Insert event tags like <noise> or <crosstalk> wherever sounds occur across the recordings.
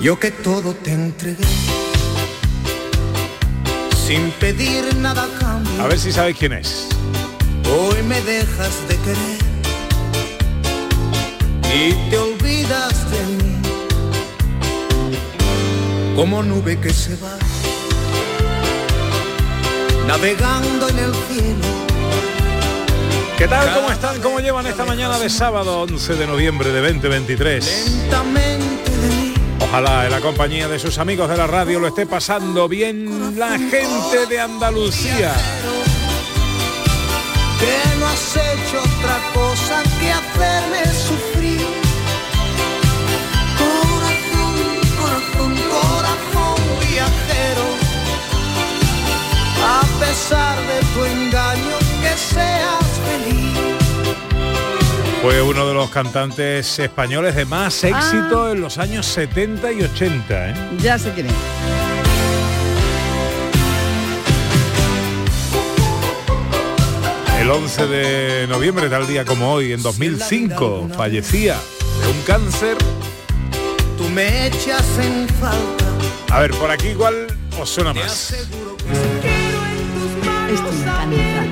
Yo que todo te entregué sin pedir nada a cambio. A ver si sabéis quién es. Hoy me dejas de querer y te olvidas de mí. Como nube que se va navegando en el cielo. ¿Qué tal? ¿Cómo están? ¿Cómo llevan esta mañana de sábado 11 de noviembre de 2023? Lentamente Ojalá en la compañía de sus amigos de la radio lo esté pasando bien la gente de Andalucía. que no has hecho otra cosa que hacerme sufrir. Corazón, corazón, corazón viajero, a pesar de tu engaño, que seas feliz. Fue uno de los cantantes españoles de más éxito en los años 70 y 80. ¿eh? Ya sé quién es. El 11 de noviembre, tal día como hoy, en 2005, fallecía de un cáncer. Tú me echas en falta. A ver, por aquí igual os suena más. Esto me encanta.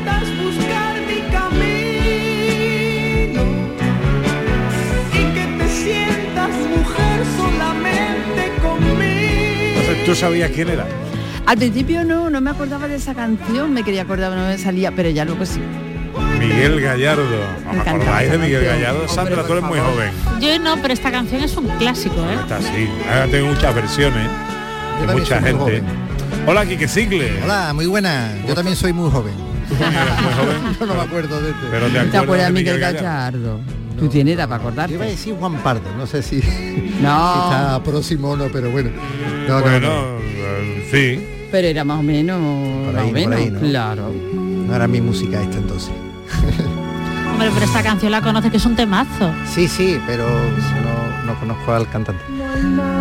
Solamente conmigo. Entonces, ¿tú sabías quién era? Al principio no, no me acordaba de esa canción, me quería acordar, no me salía, pero ya luego sí. Miguel Gallardo. ¿Os encanta acordáis de Miguel. Gallardo? Hombre, Sandra, tú eres muy joven. Yo no, pero esta canción es un clásico, ¿eh? Está así. Ahora tengo muchas versiones de mucha gente. Hola, Quique Cigle. Hola, muy buena. Yo también soy muy joven. Muy joven, <laughs> Yo no me acuerdo de este. pero te ¿Te acuerdas, acuerdas de Miguel Gallardo? Gallardo? Tú tienes edad para Yo iba a acordarte. decir Juan Pardo, no sé si, <laughs> si No, está próximo o no, pero bueno. No, no, bueno, no. eh, sí. pero era más o menos, Por más ahí, o menos, por ahí, ¿no? claro. No era mi música esta entonces. <laughs> Hombre, pero esta canción la conoce que es un temazo. Sí, sí, pero no, no conozco al cantante.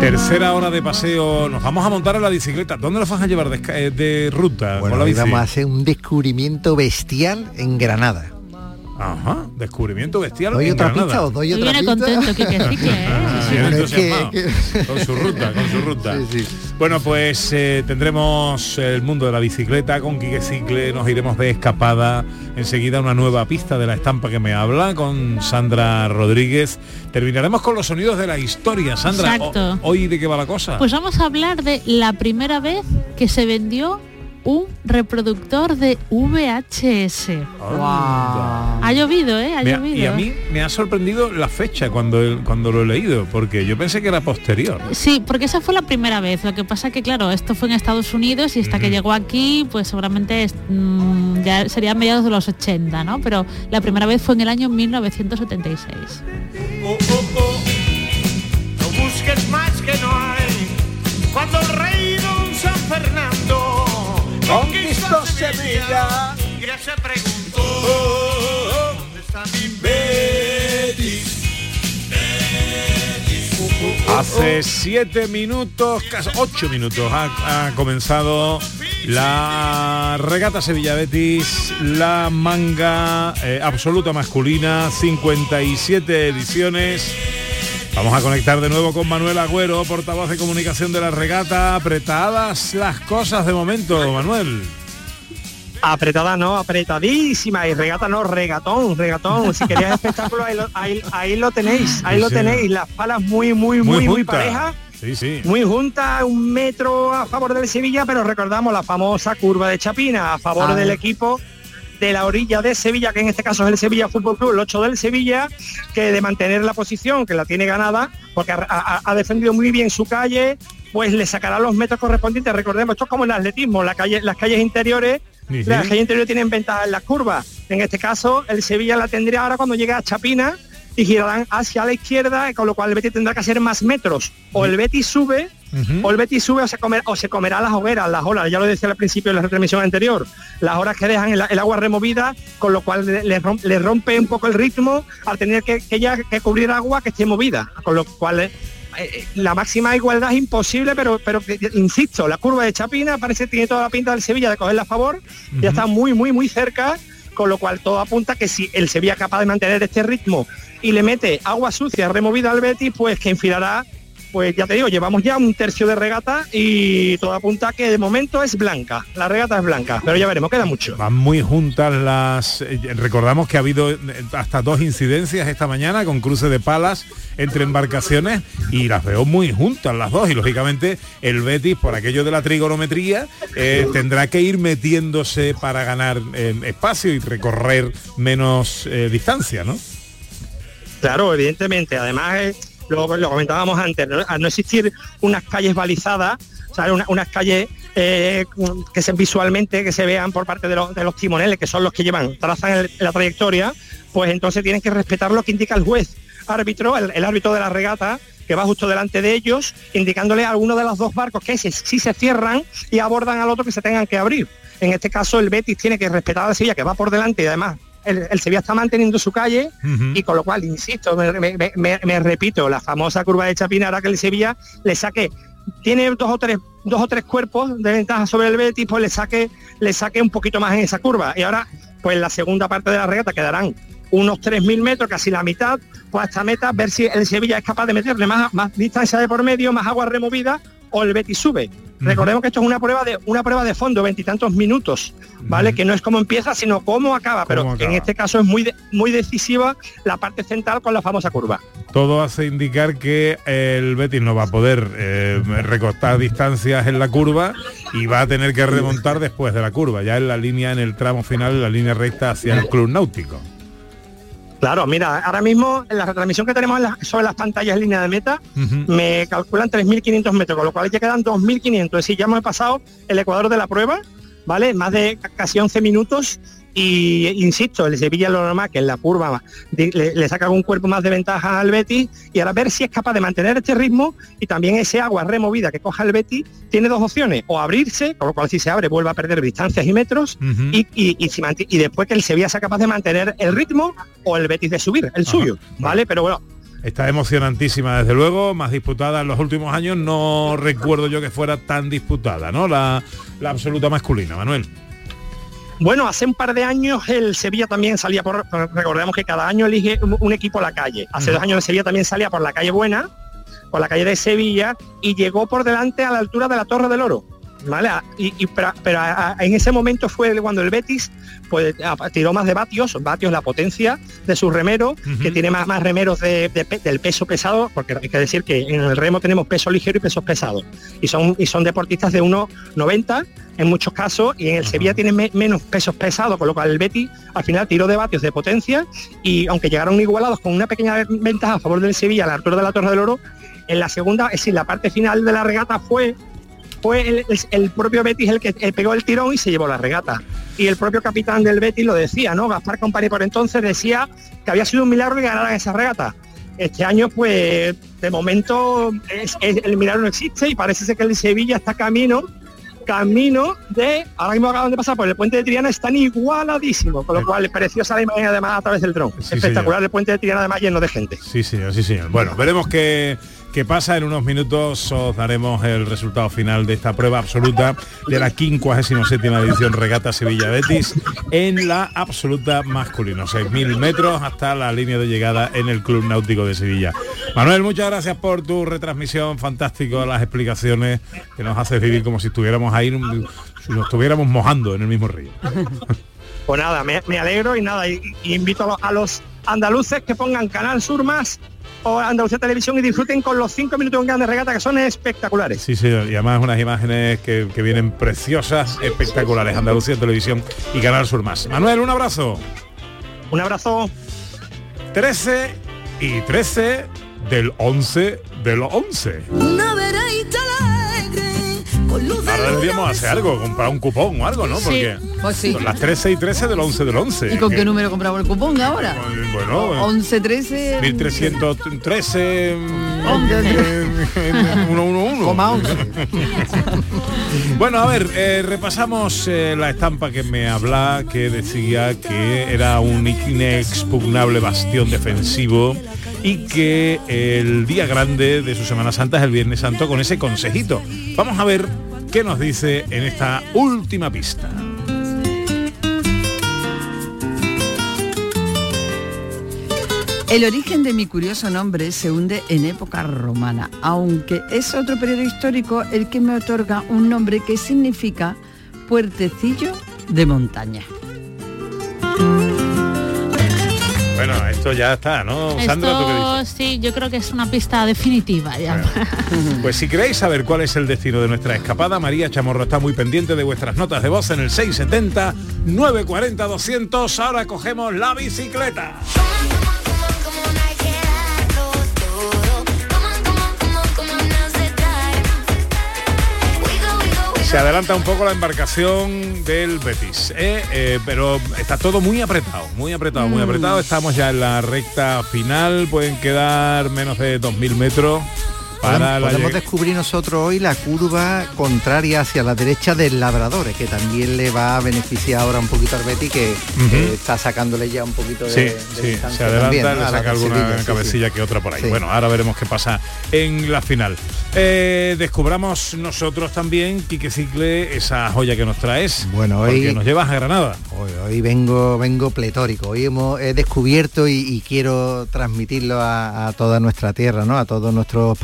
Tercera hora de paseo. Nos vamos a montar en la bicicleta. ¿Dónde nos vas a llevar de, eh, de ruta? Bueno, con la vamos a hacer un descubrimiento bestial en Granada. Ajá, descubrimiento bestial. ¿Doy en otra Granada. pista o doy otra pista? contento, <laughs> ¿eh? Ah, Sí, bien bueno, es que- Con su ruta, con su ruta. Sí, sí. Bueno, pues eh, tendremos el mundo de la bicicleta con Quique Cicle, nos iremos de escapada, enseguida una nueva pista de la estampa que me habla con Sandra Rodríguez. Terminaremos con los sonidos de la historia. Sandra, Exacto. o- ¿hoy de qué va la cosa? Pues vamos a hablar de la primera vez que se vendió un reproductor de VHS. Ha llovido, ¿eh? Ha Me llovido. y a mí me ha sorprendido la fecha cuando, cuando lo he leído, porque yo pensé que era posterior. Sí, porque esa fue la primera vez. Lo que pasa que, claro, esto fue en Estados Unidos y hasta que llegó aquí, pues seguramente es- mm, ya sería a mediados de los 80, ¿no? Pero la primera vez fue en el año 1976. Oh, oh, oh. No busques más que no hay. Cuando el Conquistó Sevilla. y ya se preguntó ¿Dónde está mi Betis? Hace siete minutos, casi ocho minutos, ha, ha comenzado la regata Sevilla Betis, la manga eh, absoluta masculina, 57 ediciones. Vamos a conectar de nuevo con Manuel Agüero, portavoz de comunicación de la regata. Apretadas las cosas de momento, Manuel. Apretada no, apretadísima. Y regata no, regatón, regatón. Si querías espectáculo, ahí lo, ahí, ahí lo tenéis, ahí Sí, lo sí. tenéis. Las palas muy, muy, muy, muy, junta. parejas. Sí, sí. Muy junta, un metro a favor del Sevilla, pero recordamos la famosa curva de Chapina a favor Ah. del equipo de la orilla de Sevilla, que en este caso es el Sevilla Fútbol Club, el 8 del Sevilla, que de mantener la posición, que la tiene ganada, porque ha, ha- ha defendido muy bien su calle, pues le sacará los metros correspondientes. Recordemos, esto es como en el atletismo, la calle, las calles interiores, Sí, sí. las calles interiores tienen ventaja en las curvas. En este caso, el Sevilla la tendría ahora cuando llegue a Chapina y girarán hacia la izquierda, con lo cual el Betis tendrá que hacer más metros. O el Betis sube, o el Betis sube o se, comer- o se comerá las hogueras, las olas, ya lo decía al principio de la retransmisión anterior, las horas que dejan el, el agua removida, con lo cual le, le rom- le rompe un poco el ritmo al tener que, que ya que cubrir agua que esté movida, con lo cual eh, eh, la máxima igualdad es imposible, pero, insisto, la curva de Chapina parece que tiene toda la pinta del Sevilla de cogerla a favor, ya está muy, muy, muy cerca, con lo cual todo apunta que si el Sevilla es capaz de mantener este ritmo y le mete agua sucia removida al Betis, pues que enfilará, pues ya te digo, llevamos ya un tercio de regata y todo apunta que de momento es blanca, la regata es blanca, pero ya veremos, queda mucho. Van muy juntas las... eh, recordamos que ha habido eh, hasta dos incidencias esta mañana con cruce de palas entre embarcaciones y las veo muy juntas las dos y lógicamente el Betis por aquello de la trigonometría eh, tendrá que ir metiéndose para ganar eh, espacio y recorrer menos eh, distancia, ¿no? Claro, evidentemente. Además, lo, lo comentábamos antes, ¿no? al no existir unas calles balizadas, ¿sabes? Una- unas calles eh, que se visualmente que se vean por parte de, los- de los timoneles, que son los que llevan, trazan la trayectoria, pues entonces tienen que respetar lo que indica el juez árbitro, el, árbitro de la regata, que va justo delante de ellos, indicándole a alguno de los dos barcos que si, se cierran y abordan al otro que se tengan que abrir. En este caso el Betis tiene que respetar a la Sevilla, que va por delante y además el, el Sevilla está manteniendo su calle y con lo cual, insisto, me, me- me- me repito, la famosa curva de Chapina hará que el Sevilla le saque, tiene dos o tres, dos o tres cuerpos de ventaja sobre el Betis, pues le saque, le saque un poquito más en esa curva. Y ahora, pues la segunda parte de la regata quedarán unos 3.000 metros, casi la mitad, pues a esta meta, ver si el Sevilla es capaz de meterle más, más distancia de por medio, más agua removida, o el Betis sube. Recordemos que esto es una prueba de una prueba de fondo, veintitantos minutos, ¿vale? Que no es cómo empieza, sino cómo acaba. Pero acaba. en este caso es muy de- muy decisiva la parte central con la famosa curva. Todo hace indicar que el Betis no va a poder eh, recortar distancias en la curva y va a tener que remontar después de la curva, ya en la línea, en el tramo final, en la línea recta hacia el club náutico. Claro, mira, ahora mismo en la retransmisión que tenemos en la- sobre las pantallas en línea de meta, me calculan 3.500 metros, con lo cual ya quedan 2.500. Es decir, ya hemos pasado el ecuador de la prueba, ¿vale? Más de ca- casi 11 minutos y, insisto, el Sevilla lo normal que en la curva le, le saca un cuerpo más de ventaja al Betis y ahora ver si es capaz de mantener este ritmo y también ese agua removida que coja el Betis tiene dos opciones, o abrirse, con lo cual si se abre vuelve a perder distancias y metros y, y- y si manti- y después que el Sevilla sea capaz de mantener el ritmo o el Betis de subir, el suyo, ¿vale? Pero bueno, Está emocionantísima, desde luego, más disputada en los últimos años. No recuerdo yo que fuera tan disputada, ¿no? La, la absoluta masculina, Manuel. Bueno, hace un par de años el Sevilla también salía por, recordemos que cada año elige un, un equipo a la calle. Hace dos años el Sevilla también salía por la calle Buena, por la calle de Sevilla, y llegó por delante a la altura de la Torre del Oro. ¿Vale? A- Y, y pero, pero a- a- en ese momento fue cuando el Betis pues a- tiró más de vatios, vatios la potencia de su remero, que tiene más, más remeros de- de pe- del peso pesado, porque hay que decir que en el remo tenemos peso ligero y pesos pesados. Y son, y son deportistas de 1,90 en muchos casos, y en el Sevilla tienen me- menos pesos pesados, con lo cual el Betis al final tiró de vatios de potencia, y aunque llegaron igualados con una pequeña ventaja a favor del Sevilla a la altura de la Torre del Oro, en la segunda, es decir, la parte final de la regata fue fue el, el- propio Betis el que pegó el tirón y se llevó la regata. Y el propio capitán del Betis lo decía, ¿no? Gaspar Company por entonces decía que había sido un milagro que ganaran esa regata. Este año, pues, de momento es- es- el milagro no existe y parece ser que el Sevilla está camino camino de, ahora mismo acaban de pasar por el puente de Triana, están igualadísimos, con lo cual es preciosa la imagen además a través del dron. Espectacular el puente de Triana además lleno de gente. Sí, señor, sí, señor. Bueno, veremos qué, qué pasa. En unos minutos os daremos el resultado final de esta prueba absoluta de la 57 edición Regata Sevilla Betis en la absoluta masculino. 6.000 metros hasta la línea de llegada en el Club Náutico de Sevilla. Manuel, muchas gracias por tu retransmisión. Fantástico las explicaciones que nos haces vivir como si estuviéramos ahí, si nos estuviéramos mojando en el mismo río. <laughs> Pues nada, me, alegro y nada, invito a los andaluces que pongan Canal Sur más o Andalucía Televisión y disfruten con los cinco minutos en Grandes Regata que son espectaculares. Sí, sí, y además unas imágenes que, que vienen preciosas, espectaculares. Andalucía Televisión y Canal Sur Más. Manuel, un abrazo. Un abrazo. 13 y 13 del 11 del 11. Ahora deberíamos hacer algo, comprar un cupón o algo, ¿no? Porque Pues sí. son las 13 y 13 del 11 del 11. ¿Y con qué número compramos el cupón ahora? Bueno, 11, 13... 1313 111. Coma 11. Bueno, a ver, eh, repasamos eh, la estampa que me habla, que decía que era un inexpugnable bastión defensivo y que el día grande de su Semana Santa es el Viernes Santo con ese consejito. Vamos a ver qué nos dice en esta última pista. El origen de mi curioso nombre se hunde en época romana, aunque es otro periodo histórico el que me otorga un nombre que significa puertecillo de montaña. Bueno, esto ya está, ¿no? Sandra, ¿tú qué dices? Esto sí, yo creo que es una pista definitiva ya. Pues si queréis saber cuál es el destino de nuestra escapada, María Chamorro está muy pendiente de vuestras notas de voz en el 670 940 200. Ahora cogemos la bicicleta. Se adelanta un poco la embarcación del Betis, ¿eh? Eh, pero está todo muy apretado, muy apretado, muy apretado. Estamos ya en la recta final, pueden quedar menos de 2.000 metros para Podemos, la descubrir nosotros hoy la curva contraria hacia la derecha del Labradores, que también le va a beneficiar ahora un poquito al Betty, que eh, está sacándole ya un poquito de, Sí, de sí, distancia se adelanta, también, ¿no? le a la saca alguna sí, cabecilla que otra por ahí. Bueno, ahora veremos qué pasa en la final. Eh, descubramos nosotros también, Quique Cicle, esa joya que nos traes. Bueno, hoy- porque nos llevas a Granada. Hoy, hoy vengo, vengo pletórico. Hoy hemos he descubierto y, y quiero transmitirlo a, a toda nuestra tierra, ¿no? A todos nuestros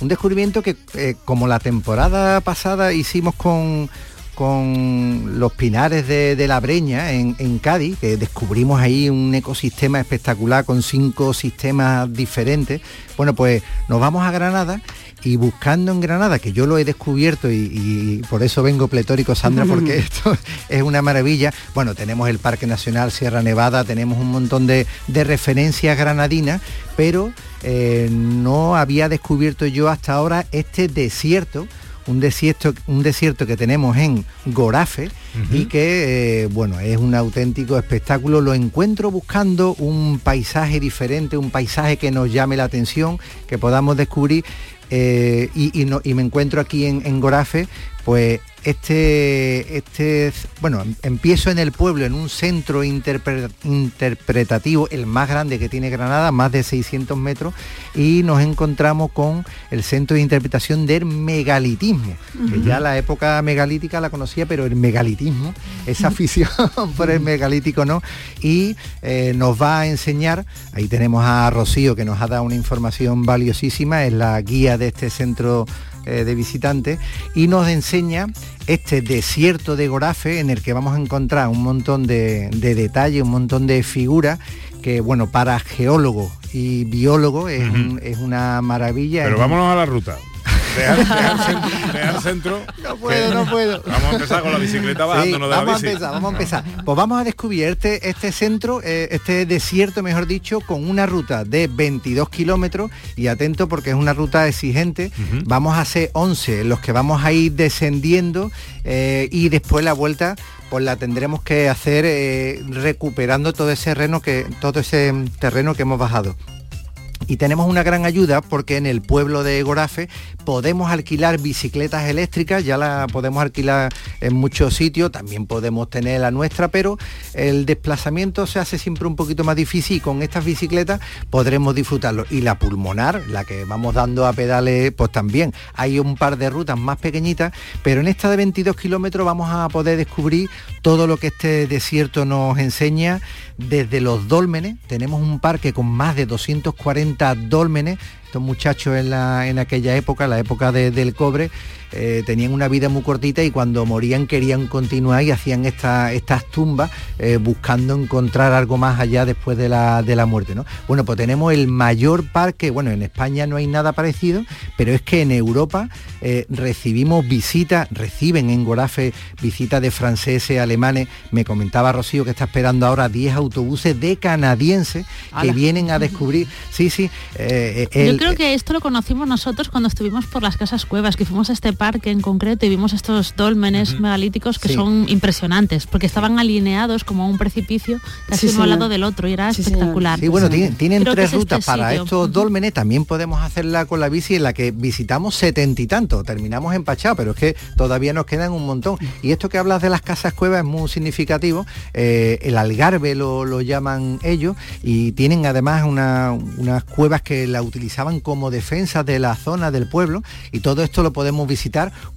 Un descubrimiento que, eh, como la temporada pasada hicimos con, con los pinares de, de la Breña en, en Cádiz, que descubrimos ahí un ecosistema espectacular con cinco sistemas diferentes. Bueno, pues nos vamos a Granada y buscando en Granada, que yo lo he descubierto y, y por eso vengo pletórico, Sandra, <laughs> porque esto es una maravilla. Bueno, tenemos el Parque Nacional Sierra Nevada, tenemos un montón de, de referencias granadinas, pero eh, no había descubierto yo hasta ahora este desierto un desierto, un desierto que tenemos en Gorafe y que, eh, bueno, es un auténtico espectáculo. Lo encuentro buscando un paisaje diferente, un paisaje que nos llame la atención, que podamos descubrir. eh, y, y no- y me encuentro aquí en, en Gorafe, pues este, este, bueno, em- empiezo en el pueblo, en un centro interpre- interpretativo, el más grande que tiene Granada, más de 600 metros, y nos encontramos con el centro de interpretación del megalitismo, que ya la época megalítica la conocía, pero el megalitismo, esa afición <laughs> por el megalítico no, y eh, nos va a enseñar, ahí tenemos a Rocío que nos ha dado una información valiosísima, es la guía de este centro eh, de visitantes y nos enseña este desierto de Gorafe en el que vamos a encontrar un montón de, de detalles, un montón de figuras que bueno, para geólogos y biólogos es, un- es una maravilla. Pero un- vámonos a la ruta. <laughs> Centro, No puedo, que- no puedo. Vamos a empezar con la bicicleta Sí, bajándonos de la vamos a empezar, vamos a empezar. Pues vamos a descubrir este, este centro, eh, este desierto, mejor dicho, con una ruta de 22 kilómetros y atento porque es una ruta exigente. Vamos a hacer 11 en los que vamos a ir descendiendo eh, y después la vuelta pues la tendremos que hacer eh, recuperando todo ese terreno que todo ese terreno que hemos bajado. Y tenemos una gran ayuda porque en el pueblo de Gorafe podemos alquilar bicicletas eléctricas, ya la podemos alquilar en muchos sitios, también podemos tener la nuestra, pero el desplazamiento se hace siempre un poquito más difícil y con estas bicicletas podremos disfrutarlo. Y la pulmonar, la que vamos dando a pedales, pues también. Hay un par de rutas más pequeñitas, pero en esta de 22 kilómetros vamos a poder descubrir todo lo que este desierto nos enseña desde los dólmenes. Tenemos un parque con más de 240 dólmenes estos muchachos en, la, en aquella época, la época de- del cobre, eh, tenían una vida muy cortita y cuando morían querían continuar y hacían esta- estas tumbas eh, buscando encontrar algo más allá después de la, de la muerte. ¿no? Bueno, pues tenemos el mayor parque, bueno, en España no hay nada parecido, pero es que en Europa eh, recibimos visitas, reciben en Gorafe visitas de franceses, alemanes. Me comentaba Rocío que está esperando ahora 10 autobuses de canadienses que vienen a descubrir. Sí, sí. Yo creo que esto lo conocimos nosotros cuando estuvimos por las casas cuevas, que fuimos a este parque en concreto y vimos estos dólmenes megalíticos que Sí. son impresionantes, porque estaban alineados como un precipicio, casi Sí, uno al lado del otro, y era Sí, espectacular. Sí, bueno, tienen, tres es este rutas para sitio. estos dólmenes. También podemos hacerla con la bici en la que visitamos setenta y tanto. Terminamos empachados, pero es que todavía nos quedan un montón. Y esto que hablas de las casas cuevas es muy significativo. Eh, el algarve lo, lo llaman ellos y tienen además una- unas cuevas que la utilizaban como defensa de la zona del pueblo y todo esto lo podemos visitar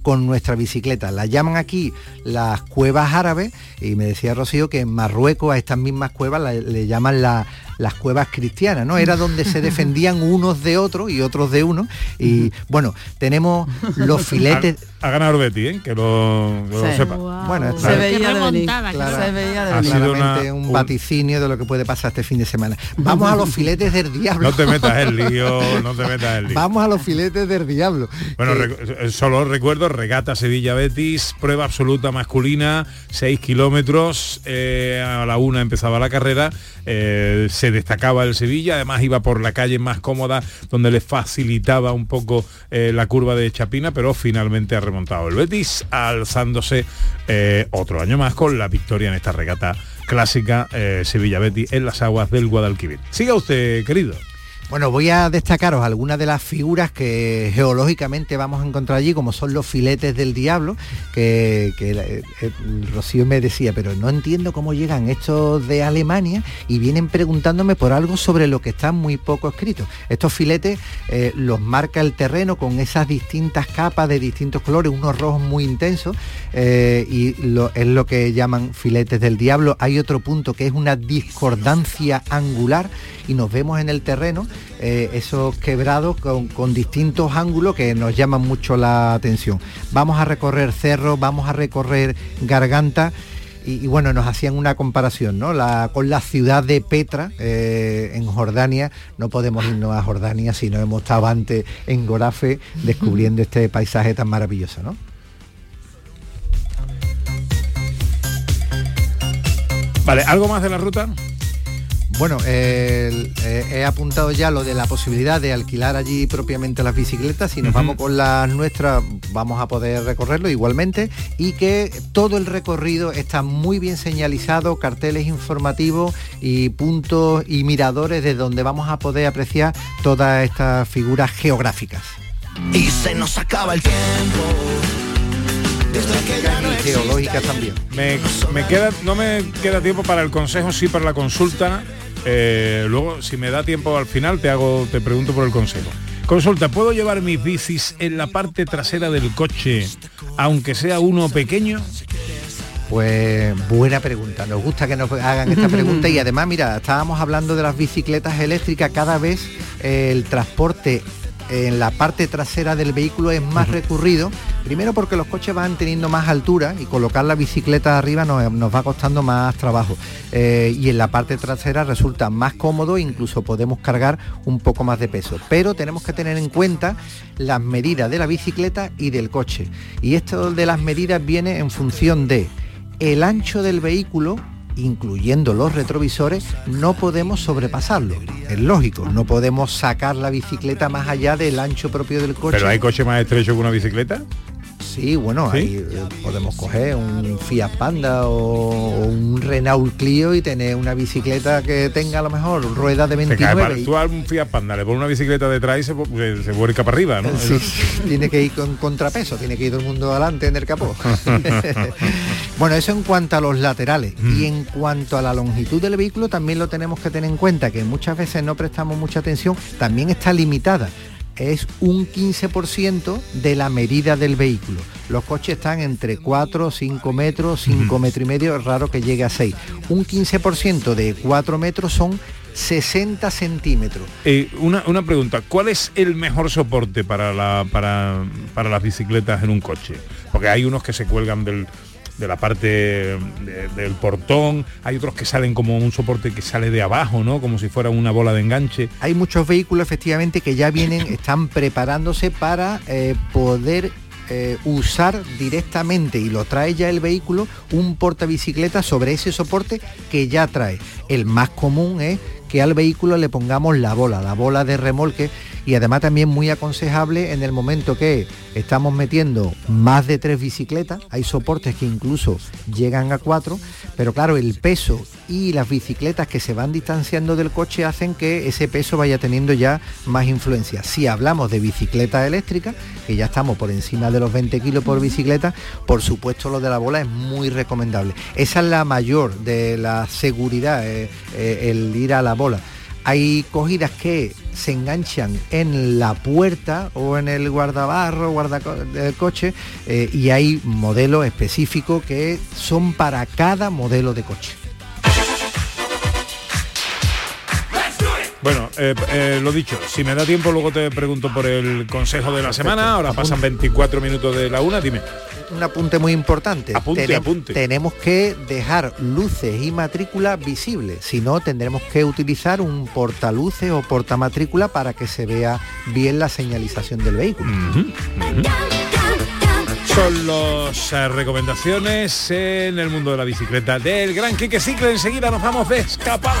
con nuestra bicicleta. La llaman aquí las cuevas árabes y me decía Rocío que en Marruecos a estas mismas cuevas le llaman la- las cuevas cristianas, ¿no? Era donde se defendían <laughs> unos de otros y otros de uno. Y bueno, tenemos los filetes. Ha, ha ganado Betty, ¿eh? que lo, que lo Sí. sepa. Bueno, Se veía de venir. Se veía de venir. claramente una- un un- vaticinio de lo que puede pasar este fin de semana. Vamos a los <laughs> filetes del diablo. No te metas el lío, no te metas el lío. Vamos a los filetes del diablo. Bueno, Que- recu- eh, solo recuerdo, regata Sevilla Betis, prueba absoluta masculina, 6 kilómetros, eh, a la una empezaba la carrera, eh, se destacaba el Sevilla, además iba por la calle más cómoda, donde le facilitaba un poco eh, la curva de Chapina, pero finalmente ha remontado el Betis, alzándose eh, otro año más con la victoria en esta regata clásica eh, Sevilla Betis en las aguas del Guadalquivir. Siga usted, querido. Bueno, voy a destacaros algunas de las figuras que geológicamente vamos a encontrar allí, como son los filetes del diablo, que, eh, eh, Rocío me decía, pero no entiendo cómo llegan estos de Alemania y vienen preguntándome por algo sobre lo que está muy poco escrito. Estos filetes eh, los marca el terreno con esas distintas capas de distintos colores, unos rojos muy intensos, y es lo que llaman filetes del diablo. Hay otro punto que es una discordancia angular y nos vemos en el terreno eh, esos quebrados con, con distintos ángulos que nos llaman mucho la atención. Vamos a recorrer cerros, vamos a recorrer garganta. Y, y bueno, nos hacían una comparación, ¿no? La- con la ciudad de Petra, eh, en Jordania. No podemos irnos a Jordania si no hemos estado antes en Gorafe descubriendo este paisaje tan maravilloso, ¿no? Vale, ¿algo más de la ruta? Bueno, eh, eh, he apuntado ya lo de la posibilidad de alquilar allí propiamente las bicicletas. Si nos vamos con las nuestras, vamos a poder recorrerlo igualmente. Y que todo el recorrido está muy bien señalizado, carteles informativos y puntos y miradores de donde vamos a poder apreciar todas estas figuras geográficas. Y se nos acaba el tiempo. Y geológicas también. Me, me queda, no me queda tiempo para el consejo, sí para la consulta. Eh, luego, si me da tiempo al final, te hago, te pregunto por el consejo. Consulta, ¿puedo llevar mis bicis en la parte trasera del coche, aunque sea uno pequeño? Pues buena pregunta, nos gusta que nos hagan esta pregunta y <laughs> además, mira, estábamos hablando de las bicicletas eléctricas, cada vez el transporte en la parte trasera del vehículo es más recurrido, primero porque los coches van teniendo más altura y colocar la bicicleta arriba nos, nos va costando más trabajo. Eh, y en la parte trasera resulta más cómodo, incluso podemos cargar un poco más de peso. Pero tenemos que tener en cuenta las medidas de la bicicleta y del coche. Y esto de las medidas viene en función de el ancho del vehículo incluyendo los retrovisores, no podemos sobrepasarlo. Es lógico, no podemos sacar la bicicleta más allá del ancho propio del coche. ¿Pero hay coche más estrecho que una bicicleta? Sí, bueno, ¿Sí? ahí eh, podemos coger un Fiat Panda o, un Renault Clio y tener una bicicleta que tenga a lo mejor ruedas de Se cae 29 para, y- tú a un Fiat Panda, le pones una bicicleta detrás y se, se, se vuelca para arriba, ¿no? Sí, sí, tiene que ir con contrapeso, tiene que ir todo el mundo adelante en el capó. <laughs> bueno, eso en cuanto a los laterales. Mm. Y en cuanto a la longitud del vehículo, también lo tenemos que tener en cuenta, que muchas veces no prestamos mucha atención, también está limitada. Es un 15% de la medida del vehículo. Los coches están entre 4, 5 metros, 5 metros y medio, es raro que llegue a 6. Un 15% de 4 metros son 60 centímetros. Eh, una, una pregunta, ¿cuál es el mejor soporte para, la, para, para las bicicletas en un coche? Porque hay unos que se cuelgan del, de la parte de- del portón, hay otros que salen como un soporte que sale de abajo, ¿no? Como si fuera una bola de enganche. Hay muchos vehículos efectivamente que ya vienen, <laughs> están preparándose para eh, poder eh, usar directamente y lo trae ya el vehículo un portabicicleta sobre ese soporte que ya trae. El más común es que al vehículo le pongamos la bola, la bola de remolque y además también muy aconsejable en el momento que estamos metiendo más de tres bicicletas, hay soportes que incluso llegan a cuatro, pero claro, el peso y las bicicletas que se van distanciando del coche hacen que ese peso vaya teniendo ya más influencia. Si hablamos de bicicleta eléctrica, que ya estamos por encima de los 20 kilos por bicicleta, por supuesto lo de la bola es muy recomendable. Esa es la mayor de la seguridad, eh, eh, el ir a la bola. Hay cogidas que se enganchan en la puerta o en el guardabarro, guarda del coche, eh, y hay modelos específicos que son para cada modelo de coche. Bueno, eh, eh, lo dicho, si me da tiempo luego te pregunto por el consejo de la semana. Ahora pasan 24 minutos de la una, dime. Un apunte muy importante. Apunte, Tenem- apunte. Tenemos que dejar luces y matrícula visibles. Si no, tendremos que utilizar un portaluces o portamatrícula para que se vea bien la señalización del vehículo. Son las eh, recomendaciones en el mundo de la bicicleta del Gran Quique Cicle. Enseguida nos vamos de escapada.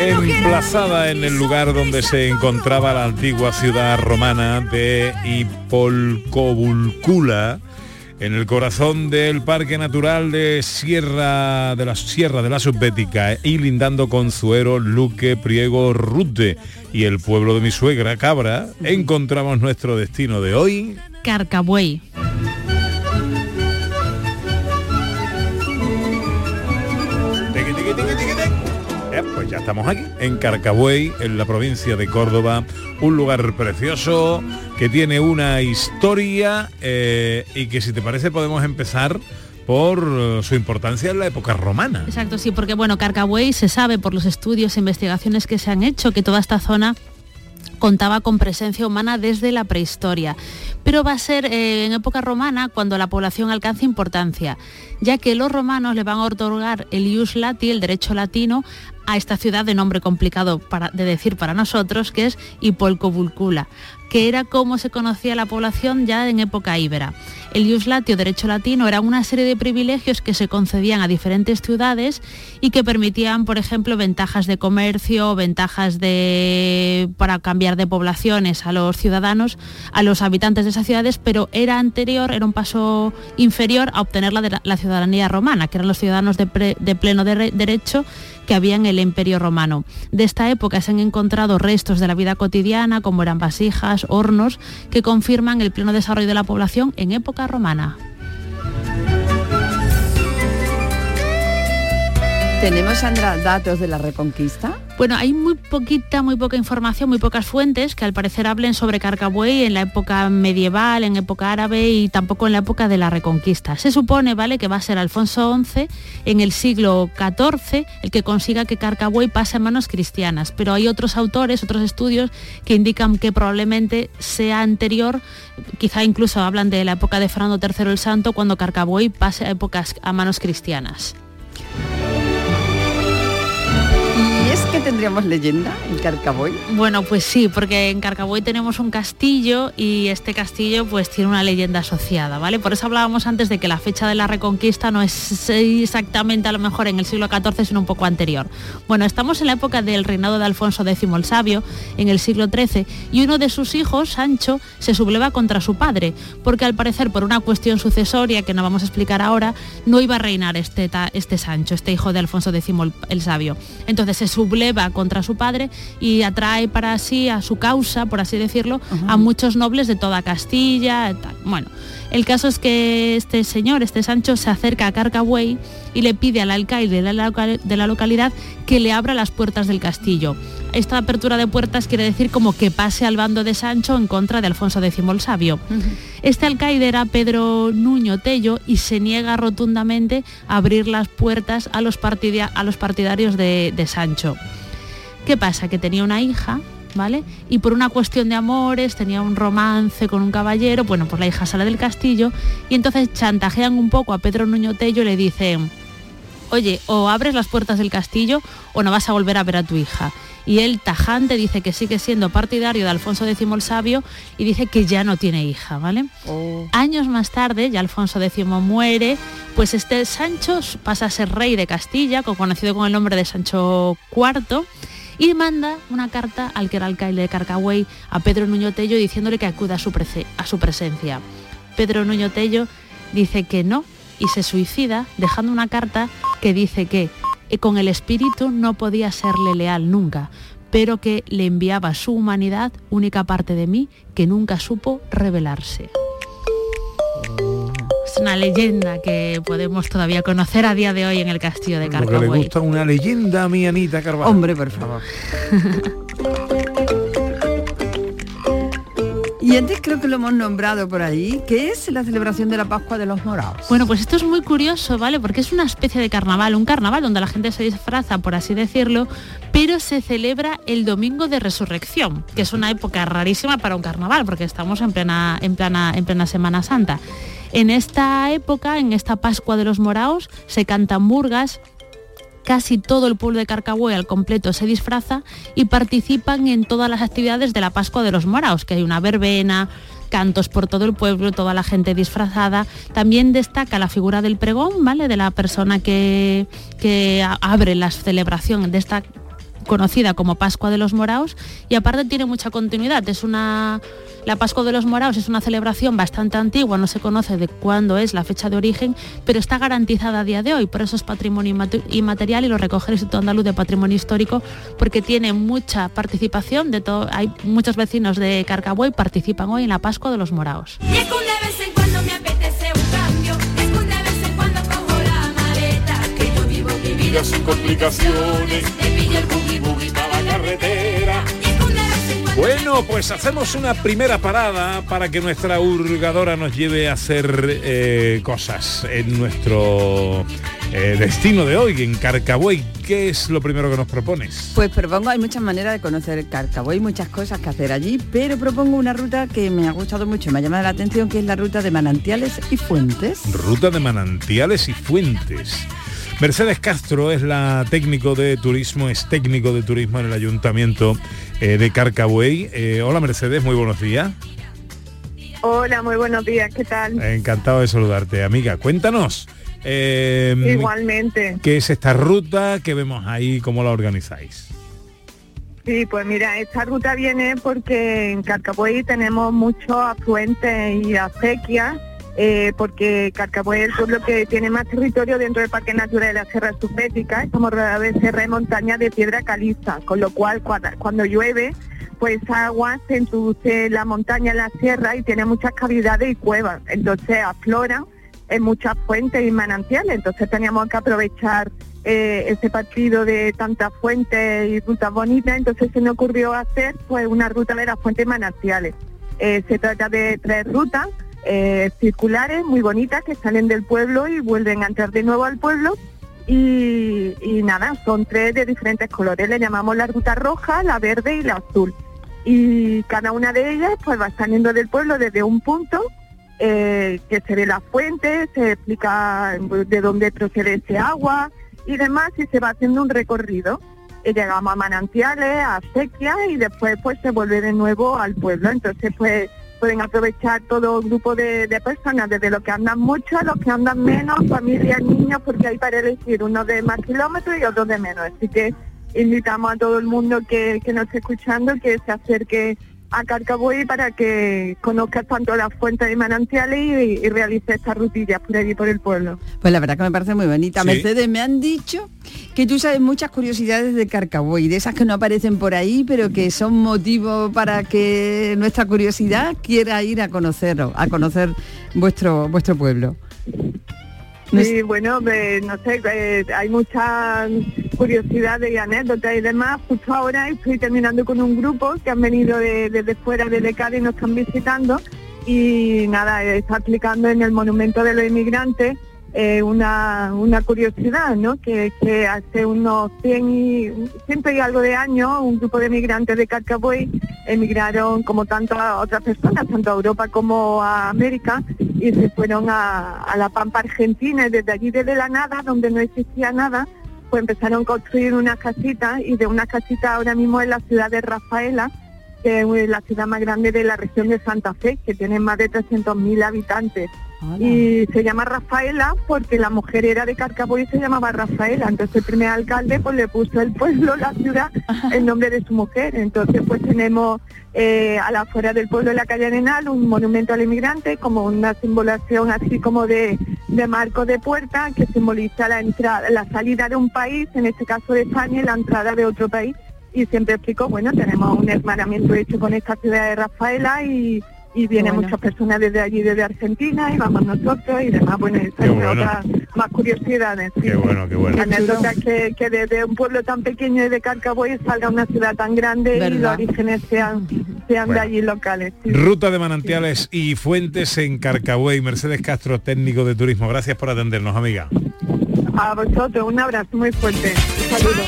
Emplazada en el lugar donde se encontraba la antigua ciudad romana de Hipolcovulcula, en el corazón del Parque Natural de Sierra de la Sierra de la Subbética y lindando con Zuero, Luque, Priego, Rute y el pueblo de mi suegra, Cabra, encontramos nuestro destino de hoy. Carcabuey. Estamos aquí, en Carcabuey, en la provincia de Córdoba, un lugar precioso que tiene una historia eh, y que si te parece podemos empezar por eh, su importancia en la época romana. Exacto, sí, porque bueno, Carcabuey se sabe por los estudios e investigaciones que se han hecho que toda esta zona contaba con presencia humana desde la prehistoria. Pero va a ser eh, en época romana cuando la población alcance importancia, ya que los romanos le van a otorgar el ius lati, el derecho latino, a esta ciudad de nombre complicado para- de decir para nosotros, que es Hipolcovulcula, que era como se conocía la población ya en época íbera. El ius lati o derecho latino era una serie de privilegios que se concedían a diferentes ciudades y que permitían, por ejemplo, ventajas de comercio, ventajas de para cambiar de poblaciones a los ciudadanos, a los habitantes de esas ciudades, pero era anterior, era un paso inferior a obtener la, ciudadanía romana, que eran los ciudadanos de, pleno de- derecho que había en el Imperio Romano. De esta época se han encontrado restos de la vida cotidiana, como eran vasijas, hornos, que confirman el pleno desarrollo de la población en época romana. ¿Tenemos, Sandra, datos de la Reconquista? Bueno, hay muy poquita, muy poca información, muy pocas fuentes que al parecer hablen sobre Carcabuey en la época medieval, en época árabe y tampoco en la época de la Reconquista. Se supone, ¿vale?, que va a ser Alfonso XI en el siglo XIV el que consiga que Carcabuey pase a manos cristianas, pero hay otros autores, otros estudios que indican que probablemente sea anterior, quizá incluso hablan de la época de Fernando III el Santo, cuando Carcabuey pase a épocas a manos cristianas. ¿Y es que tendríamos leyenda en Carcaboy? Bueno, pues sí, porque en Carcaboy tenemos un castillo y este castillo pues tiene una leyenda asociada, ¿vale? Por eso hablábamos antes de que la fecha de la Reconquista no es exactamente a lo mejor en el siglo XIV, sino un poco anterior. Bueno, estamos en la época del reinado de Alfonso X el Sabio, en el siglo XIII, y uno de sus hijos, Sancho, se subleva contra su padre, porque al parecer por una cuestión sucesoria que no vamos a explicar ahora, no iba a reinar este, este Sancho, este hijo de Alfonso X el Sabio. Entonces se subleva contra su padre y atrae para sí a su causa, por así decirlo, a muchos nobles de toda Castilla. tal. Bueno, el caso es que este señor, este Sancho, se acerca a Carcabuey y le pide al alcaide de la, local- de la localidad que le abra las puertas del castillo. Esta apertura de puertas quiere decir como que pase al bando de Sancho en contra de Alfonso X el Sabio. Este alcaide era Pedro Nuño Tello y se niega rotundamente a abrir las puertas a los, a los partidarios de, de Sancho. ¿Qué pasa? Que tenía una hija, ¿vale? Y por una cuestión de amores, tenía un romance con un caballero, bueno, pues la hija sale del castillo y entonces chantajean un poco a Pedro Nuño Tello y le dicen, oye, o abres las puertas del castillo o no vas a volver a ver a tu hija. Y él tajante dice que sigue siendo partidario de Alfonso X el Sabio y dice que ya no tiene hija, ¿vale? Años más tarde, ya Alfonso X muere, pues este Sancho pasa a ser rey de Castilla, co- conocido con el nombre de Sancho IV, y manda una carta al que era alcaide de Carcahuey, a Pedro Nuño Tello, diciéndole que acuda a su, a su presencia. Pedro Nuño Tello dice que no y se suicida dejando una carta que dice que eh, con el espíritu no podía serle leal nunca, pero que le enviaba su humanidad, única parte de mí, que nunca supo revelarse. Una leyenda que podemos todavía conocer a día de hoy en el castillo de Lo que le gusta una leyenda a mi Anita Carvajal. Hombre, por favor. <laughs> Y antes creo que lo hemos nombrado por ahí, que es la celebración de la Pascua de los Morados. Bueno, pues esto es muy curioso, ¿vale? Porque es una especie de carnaval, un carnaval donde la gente se disfraza, por así decirlo, pero se celebra el domingo de resurrección, que es una época rarísima para un carnaval, porque estamos en plena, en plena, en plena Semana Santa. En esta época, en esta Pascua de los Moraos, se cantan murgas, casi todo el pueblo de Carcahué al completo se disfraza y participan en todas las actividades de la Pascua de los Moraos, que hay una verbena, cantos por todo el pueblo, toda la gente disfrazada. También destaca la figura del pregón, ¿vale? De la persona que, que abre la celebración de esta conocida como Pascua de los Moraos y aparte tiene mucha continuidad. Es una la Pascua de los Moraos es una celebración bastante antigua, no se conoce de cuándo es la fecha de origen, pero está garantizada a día de hoy, por eso es patrimonio inmaterial y lo recoge el Instituto Andaluz de Patrimonio Histórico porque tiene mucha participación de todo, hay muchos vecinos de Carcabuey participan hoy en la Pascua de los Moraos. Vida sin complicaciones, me el boogie boogie para la carretera. Bueno, pues hacemos una primera parada para que nuestra hurgadora nos lleve a hacer eh, cosas en nuestro eh, destino de hoy, en Carcabuey. ¿Qué es lo primero que nos propones? Pues propongo, hay muchas maneras de conocer Carcaboy, muchas cosas que hacer allí, pero propongo una ruta que me ha gustado mucho, me ha llamado la atención, que es la ruta de manantiales y fuentes. Ruta de manantiales y fuentes. Mercedes Castro es la técnico de turismo, es técnico de turismo en el ayuntamiento eh, de Carcabuey. Eh, hola Mercedes, muy buenos días. Hola, muy buenos días, ¿qué tal? Encantado de saludarte, amiga. Cuéntanos. eh, Igualmente. ¿Qué es esta ruta? ¿Qué vemos ahí? ¿Cómo la organizáis? Sí, pues mira, esta ruta viene porque en Carcabuey tenemos muchos afluentes y acequias, eh, porque Carcabuey es el pueblo que tiene más territorio dentro del Parque Natural de la Sierra Subbética, estamos rodeados de sierra y montaña de piedra caliza, con lo cual cuando, llueve, pues agua se introduce la montaña, en la sierra y tiene muchas cavidades y cuevas, entonces afloran en muchas fuentes y manantiales, entonces teníamos que aprovechar eh, ese partido de tantas fuentes y rutas bonitas, entonces se me ocurrió hacer pues una ruta de las fuentes y manantiales. Eh, se trata de tres rutas eh, circulares muy bonitas que salen del pueblo y vuelven a entrar de nuevo al pueblo y, y nada, son tres de diferentes colores, le llamamos la ruta roja, la verde y la azul. Y cada una de ellas pues va saliendo del pueblo desde un punto eh, que se ve la fuente, se explica de dónde procede ese agua y demás y se va haciendo un recorrido. Y llegamos a manantiales, a acequias y después pues se vuelve de nuevo al pueblo. Entonces pues pueden aprovechar todo grupo de, de personas, desde los que andan mucho a los que andan menos, familias, niños, porque hay para elegir uno de más kilómetros y otro de menos. Así que invitamos a todo el mundo que, que nos esté escuchando que se acerque a Carcabuey para que conozca tanto las fuentes y manantiales y, y realice estas rutillas por allí por el pueblo. Pues la verdad que me parece muy bonita. Sí. Mercedes, me han dicho que tú sabes muchas curiosidades de Carcabuey, de esas que no aparecen por ahí, pero que son motivo para que nuestra curiosidad quiera ir a conocerlo, a conocer vuestro vuestro pueblo. Sí, bueno, eh, no sé, eh, hay muchas curiosidades y anécdotas y demás. Justo ahora estoy terminando con un grupo que han venido de- desde fuera de Cádiz nos están visitando y nada, está explicando en el Monumento de los Inmigrantes eh, una, curiosidad, ¿no? Que, hace unos 100 y, y algo de años un grupo de migrantes de Carcabuey emigraron como tantas otras personas, tanto a Europa como a América, y se fueron a, a la Pampa Argentina y desde allí, desde la nada, donde no existía nada, pues empezaron a construir unas casitas y de unas casitas ahora mismo en la ciudad de Rafaela, que es la ciudad más grande de la región de Santa Fe, que tiene más de 300.000 habitantes. Y se llama Rafaela porque la mujer era de Carcaboy y se llamaba Rafaela. Entonces el primer alcalde pues le puso el pueblo, la ciudad, el nombre de su mujer. Entonces pues tenemos eh, a la afuera del pueblo de la calle Arenal un monumento al inmigrante como una simbolación así como de, de marco de puerta que simboliza la entrada, la salida de un país, en este caso de España, y la entrada de otro país. Y siempre explico, bueno, tenemos un hermanamiento hecho con esta ciudad de Rafaela y, y vienen bueno. muchas personas desde allí, desde Argentina, y vamos nosotros y demás. Bueno, esa Qué es bueno. otra más curiosidades. sí. Qué bueno, qué bueno. Anécdotas que, que desde un pueblo tan pequeño y de Carcaboy salga una ciudad tan grande y los orígenes sean, sean Bueno. de allí locales. sí. Ruta de manantiales y fuentes en Carcabuey. Mercedes Castro, técnico de turismo. Gracias por atendernos, amiga. A vosotros, un abrazo muy fuerte. Un saludo.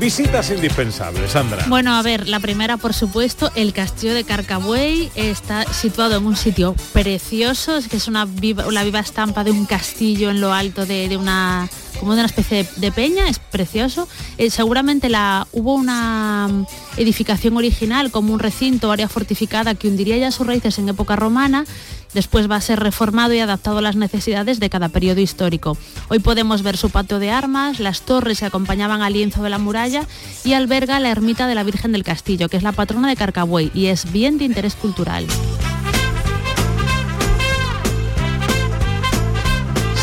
Visitas indispensables, Sandra. Bueno, a ver, la primera, por supuesto, el castillo de Carcabuey está situado en un sitio precioso, es que es una viva, la viva estampa de un castillo en lo alto de, de una como de una especie de, peña, es precioso. Eh, seguramente la, hubo una edificación original como un recinto, área fortificada que hundiría ya sus raíces en época romana. Después va a ser reformado y adaptado a las necesidades de cada periodo histórico. Hoy podemos ver su patio de armas, las torres que acompañaban al lienzo de la muralla y alberga la ermita de la Virgen del Castillo, que es la patrona de Carcabuey y es bien de interés cultural.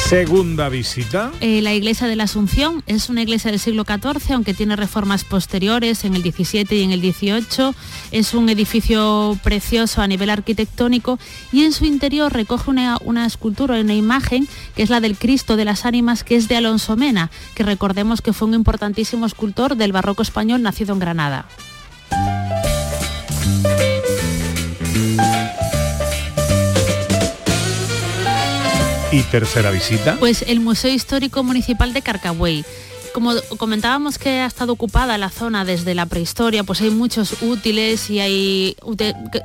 Segunda visita. Eh, la iglesia de la Asunción es una iglesia del siglo XIV, aunque tiene reformas posteriores en el XVII y en el XVIII. Es un edificio precioso a nivel arquitectónico y en su interior recoge una, una escultura, una imagen, que es la del Cristo de las Ánimas, que es de Alonso Mena, que recordemos que fue un importantísimo escultor del barroco español nacido en Granada. Y tercera visita. Pues el Museo Histórico Municipal de Carcabuey. Como comentábamos que ha estado ocupada la zona desde la prehistoria, pues hay muchos útiles y hay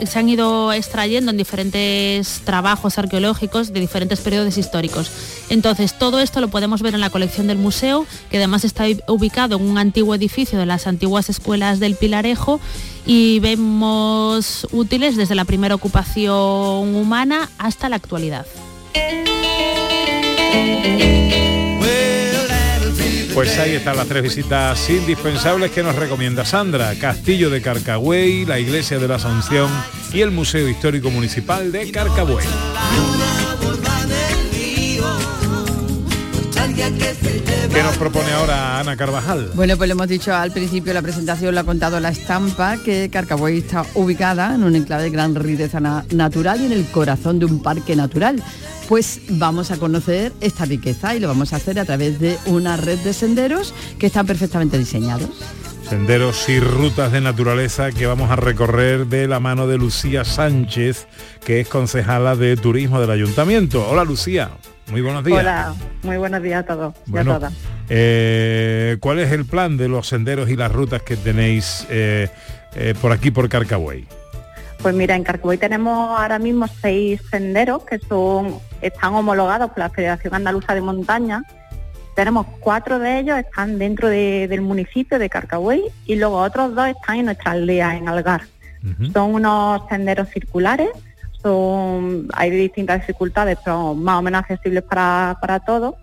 se han ido extrayendo en diferentes trabajos arqueológicos de diferentes periodos históricos. Entonces, todo esto lo podemos ver en la colección del museo, que además está ubicado en un antiguo edificio de las antiguas escuelas del Pilarejo y vemos útiles desde la primera ocupación humana hasta la actualidad. Pues ahí están las tres visitas indispensables que nos recomienda Sandra. Castillo de Carcabuey, la Iglesia de la Asunción y el Museo Histórico Municipal de lleva ¿Qué nos propone ahora Ana Carvajal? Bueno, pues lo hemos dicho al principio de la presentación, lo ha contado la estampa, que Carcabuey está ubicada en un enclave de gran riqueza na- natural y en el corazón de un parque natural. Pues vamos a conocer esta riqueza y lo vamos a hacer a través de una red de senderos que están perfectamente diseñados. Senderos y rutas de naturaleza que vamos a recorrer de la mano de Lucía Sánchez, que es concejala de turismo del ayuntamiento. Hola Lucía, muy buenos días. Hola, muy buenos días a todos y a todas. eh, ¿cuál es el plan de los senderos y las rutas que tenéis eh, eh, por aquí por Carcabuey? Pues mira, en Carcabuey tenemos ahora mismo seis senderos que son están homologados por la Federación Andaluza de Montaña. Tenemos cuatro de ellos están dentro de- del municipio de Carcabuey y luego otros dos están en nuestra aldea, en Algar. Son unos senderos circulares, son, hay de distintas dificultades, pero más o menos accesibles para, para todos.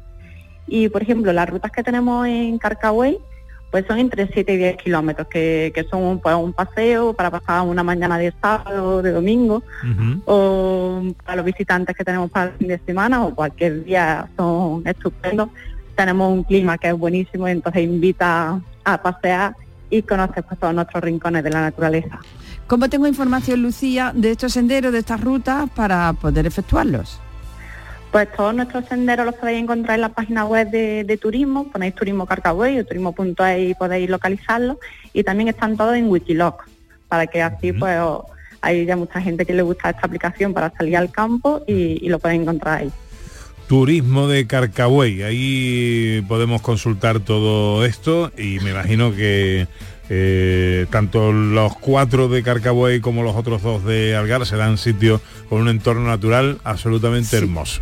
Y por ejemplo, las rutas que tenemos en Carcabuey, pues son entre 7 y 10 kilómetros, que, que son un, pues, un paseo para pasar una mañana de sábado, de domingo, o para los visitantes que tenemos para el fin de semana o cualquier día son estupendos. Tenemos un clima que es buenísimo y entonces invita a pasear y conocer pues, todos nuestros rincones de la naturaleza. ¿Cómo tengo información, Lucía, de estos senderos, de estas rutas, para poder efectuarlos? Pues todos nuestros senderos los podéis encontrar en la página web de, de turismo, ponéis turismo Carcabuey o turismo.es y podéis localizarlos y también están todos en Wikiloc, para que así pues os- hay ya mucha gente que le gusta esta aplicación para salir al campo y, y lo podéis encontrar ahí. Turismo de Carcabuey, ahí podemos consultar todo esto y me imagino que eh, tanto los cuatro de Carcabuey como los otros dos de Algar serán sitios con un entorno natural absolutamente hermoso.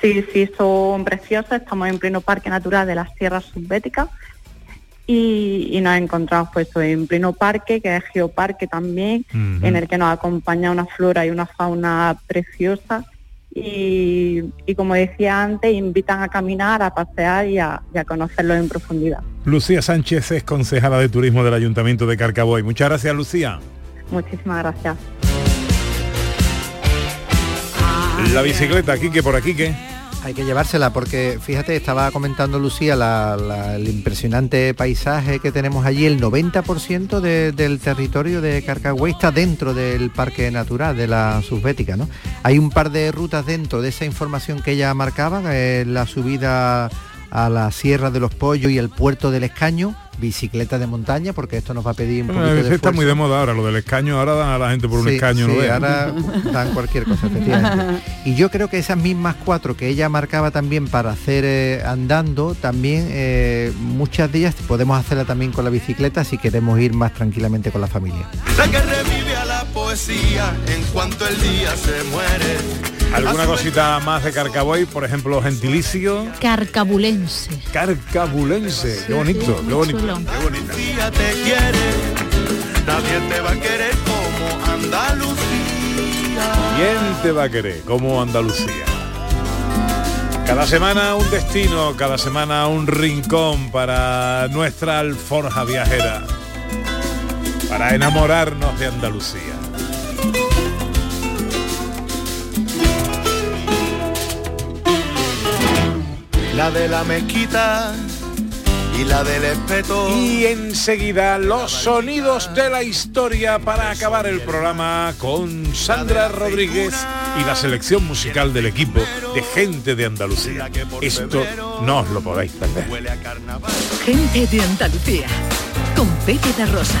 Sí, sí, son preciosos, estamos en pleno Parque Natural de las Sierras Subbéticas y, y nos encontramos pues en pleno parque, que es geoparque también, en el que nos acompaña una flora y una fauna preciosa y, y como decía antes, invitan a caminar, a pasear y a, y a conocerlo en profundidad. Lucía Sánchez es concejala de turismo del Ayuntamiento de Carcabuey. Muchas gracias, Lucía. Muchísimas gracias. La bicicleta, aquí que por aquí que. Hay que llevársela porque, fíjate, estaba comentando Lucía el impresionante paisaje que tenemos allí. El 90% de- del territorio de Carcagüey está dentro del Parque Natural de la Subbética, ¿no? Hay un par de rutas dentro de esa información que ella marcaba, eh, la subida a la Sierra de los Pollos y el Puerto del Escaño, bicicleta de montaña, porque esto nos va a pedir un Bueno, poquito ese de está muy de moda ahora, lo del escaño, ahora dan a la gente por un Sí, escaño. sí, ahora dan cualquier cosa, efectivamente. <laughs> Y yo creo que esas mismas cuatro que ella marcaba también para hacer eh, andando, también eh, muchas de ellas podemos hacerla también con la bicicleta si queremos ir más tranquilamente con la familia. La que revive a la poesía en cuanto el día se muere. ¿Alguna cosita más de Carcaboy? Por ejemplo, gentilicio. Carcabulense. Carcabulense. Qué bonito, qué bonito. chulo. Qué bonita. Te quiere, nadie te va a querer como Andalucía. ¿Quién te va a querer? Como Andalucía. Cada semana un destino, cada semana un rincón para nuestra alforja viajera. Para enamorarnos de Andalucía. La de la mezquita y la del espeto. Y enseguida los sonidos de la historia para acabar el programa con Sandra Rodríguez y la selección musical del equipo de gente de Andalucía. Esto no os lo podéis perder. Gente de Andalucía, con Pepe de Rosa.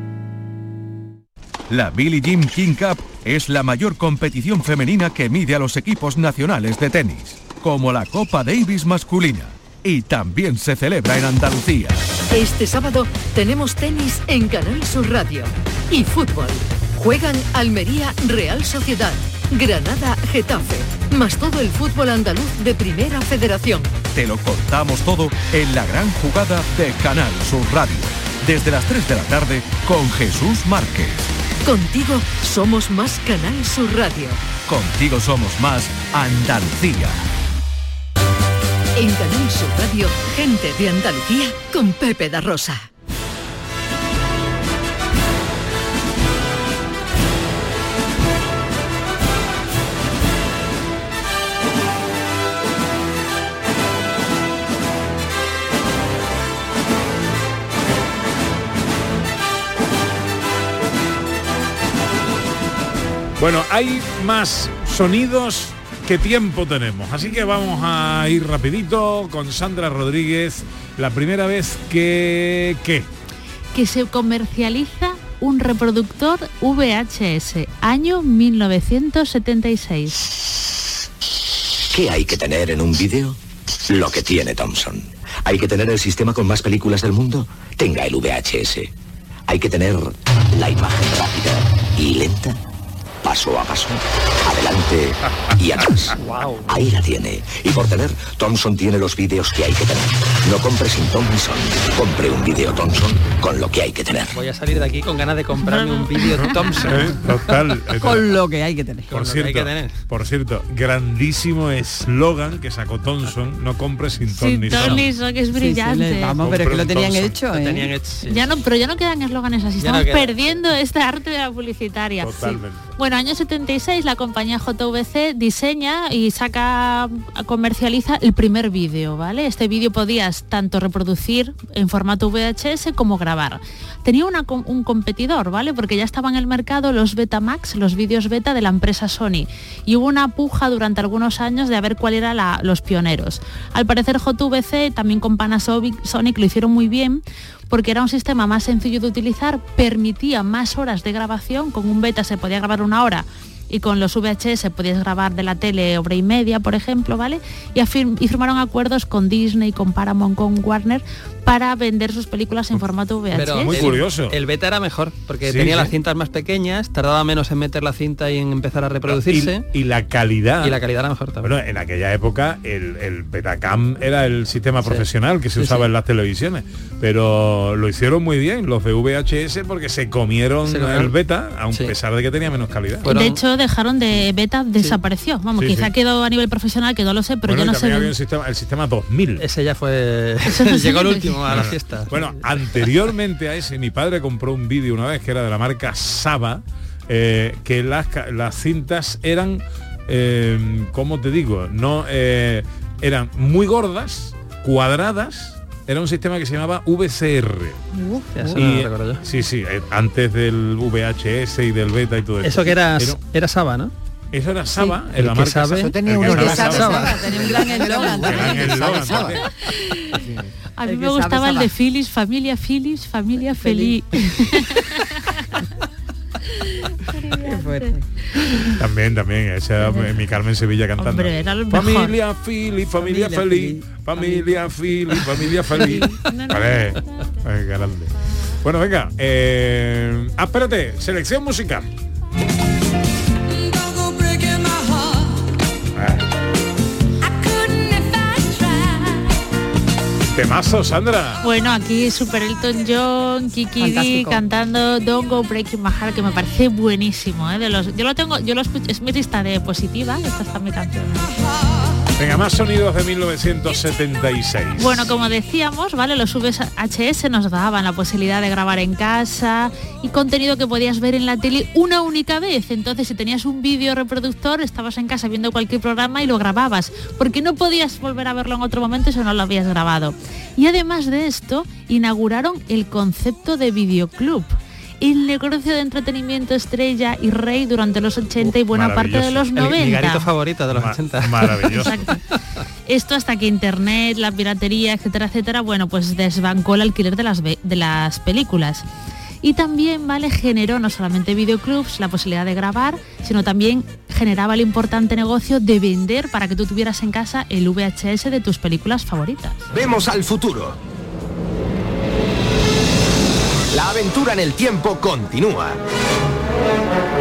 La Billie Jean King Cup es la mayor competición femenina que mide a los equipos nacionales de tenis, como la Copa Davis masculina. Y también se celebra en Andalucía. Este sábado tenemos tenis en Canal Sur Radio y fútbol. Juegan Almería Real Sociedad, Granada Getafe, más todo el fútbol andaluz de Primera Federación. Te lo contamos todo en la gran jugada de Canal Sur Radio. Desde las 3 de la tarde con Jesús Márquez. Contigo somos más Canal Sur Radio. Contigo somos más Andalucía. En Canal Sur Radio, gente de Andalucía con Pepe da Rosa. Bueno, hay más sonidos que tiempo tenemos, así que vamos a ir rapidito con Sandra Rodríguez. La primera vez que... ¿Qué? Que se comercializa un reproductor VHS, año 1976. ¿Qué hay que tener en un vídeo? Lo que tiene Thompson. ¿Hay que tener el sistema con más películas del mundo? Tenga el VHS. ¿Hay que tener la imagen rápida y lenta? Paso a paso, adelante y atrás. Ahí la tiene. Y por tener, Thompson tiene los vídeos que hay que tener. No compre sin Thompson. Compre un vídeo Thompson con lo que hay que tener. Voy a salir de aquí con ganas de comprarme un vídeo <laughs> Thompson. Eh, Total. <laughs> eh, Con lo que hay que tener. Por lo cierto, que tener. por cierto, grandísimo eslogan que sacó Thompson, no compre sin ton Sin que es brillante. Vamos, pero que lo tenían hecho, Lo ¿eh? tenían hecho, sí. Ya no, pero ya no quedan eslóganes así, Ya estamos perdiendo esta arte de la publicitaria. Totalmente. Bueno, año 76 la compañía JVC diseña y saca, comercializa el primer vídeo, ¿vale? Este vídeo podías tanto reproducir en formato VHS como grabar. Tenía un competidor, ¿vale? Porque ya estaban en el mercado los Betamax, los vídeos beta de la empresa Sony. Y hubo una puja durante algunos años de a ver cuál era la- los pioneros. Al parecer JVC, también con Panasonic Sonic, lo hicieron muy bien porque era un sistema más sencillo de utilizar, permitía más horas de grabación, con un beta se podía grabar una hora y con los VHS podías grabar de la tele hora y media, por ejemplo, ¿vale? Y, firmaron acuerdos con Disney, con Paramount, con Warner para vender sus películas en formato VHS. Pero el- El beta era mejor, porque Sí, tenía sí. las cintas más pequeñas, tardaba menos en meter la cinta y en empezar a reproducirse. Y, y la calidad. Y la calidad era mejor también. Bueno, en aquella época el, el Betacam era el sistema profesional que se Sí, usaba sí. en las televisiones, pero lo hicieron muy bien los de VHS porque se comieron, Se comieron. el beta, a Sí. pesar de que tenía menos calidad. de hecho, dejaron de beta, desapareció. Vamos, Sí, quizá sí. quedó a nivel profesional, que no lo sé, pero Bueno, yo no sé. había un sistema, el sistema 2000. Ese ya fue... <laughs> Llegó el último a la fiesta. Bueno, anteriormente a ese, mi padre compró un vídeo una vez que era de la marca Saba, eh, que las, las cintas eran, eh, ¿cómo te digo? No, eh, eran muy gordas, cuadradas. Era un sistema que se llamaba VCR. Y, no sí, sí, eh, antes del VHS y del beta y todo eso. Eso que era, Era- era Saba, ¿no? eso era Saba, Sí. en la El que marca sabe- Saba. Tenía El que que sabe sabe Saba. Saba, tenía un gran <laughs> eslogan. A mí me gustaba el de Phyllis, familia Phyllis, familia feliz. <laughs> También, también, esa mi Carmen Sevilla cantando. Hombre, era lo mejor. familia Fili, familia, Familia feliz, familia Fili, familia feliz. <laughs> Vale, eh, grande. Bueno, venga, eh, ah, espérate, selección musical. Temazo, Sandra. Bueno, aquí Super Elton John, Kiki D cantando Don't Go Breaking My Heart, que me parece buenísimo. ¿eh? De los, yo lo tengo, yo lo escucho, es mi lista de positiva, esta está mi canción. Venga, más sonidos de 1976. Bueno, como decíamos, ¿vale? Los VHS nos daban la posibilidad de grabar en casa y contenido que podías ver en la tele una única vez. Entonces, si tenías un vídeo reproductor, estabas en casa viendo cualquier programa y lo grababas, porque no podías volver a verlo en otro momento si no lo habías grabado. Y además de esto, inauguraron el concepto de videoclub. El negocio de entretenimiento estrella y rey durante los 80 y buena parte de los El- 90. Mi garito favorito de los 80. Maravilloso. Esto hasta que internet, la piratería, etcétera, etcétera, bueno, pues desbancó el alquiler de las, de las películas. Y también, ¿vale? Generó no solamente videoclubs, la posibilidad de grabar, sino también generaba el importante negocio de vender para que tú tuvieras en casa el VHS de tus películas favoritas. Vemos al futuro. Aventura en el tiempo continúa.